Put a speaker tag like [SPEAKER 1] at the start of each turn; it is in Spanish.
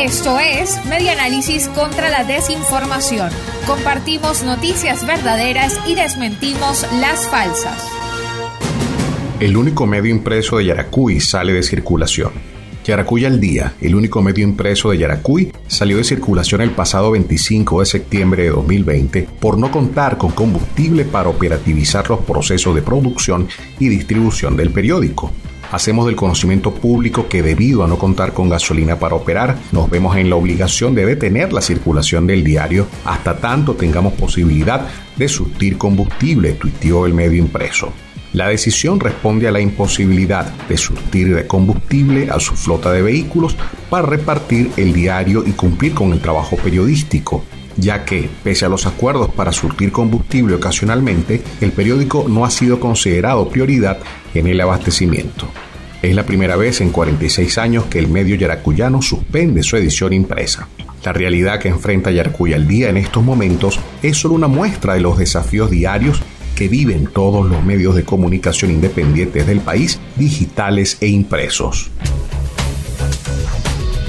[SPEAKER 1] Esto es Medianálisis contra la desinformación. Compartimos noticias verdaderas y desmentimos las falsas.
[SPEAKER 2] El único medio impreso de Yaracuy sale de circulación. Yaracuy al día, el único medio impreso de Yaracuy, salió de circulación el pasado 25 de septiembre de 2020 por no contar con combustible para operativizar los procesos de producción y distribución del periódico. Hacemos del conocimiento público que debido a no contar con gasolina para operar, nos vemos en la obligación de detener la circulación del diario hasta tanto tengamos posibilidad de surtir combustible, tuiteó el medio impreso. La decisión responde a la imposibilidad de surtir de combustible a su flota de vehículos para repartir el diario y cumplir con el trabajo periodístico, ya que, pese a los acuerdos para surtir combustible ocasionalmente, el periódico no ha sido considerado prioridad en el abastecimiento. Es la primera vez en 46 años que el medio yaracuyano suspende su edición impresa. La realidad que enfrenta Yaracuy al día en estos momentos es solo una muestra de los desafíos diarios que viven todos los medios de comunicación independientes del país, digitales e impresos.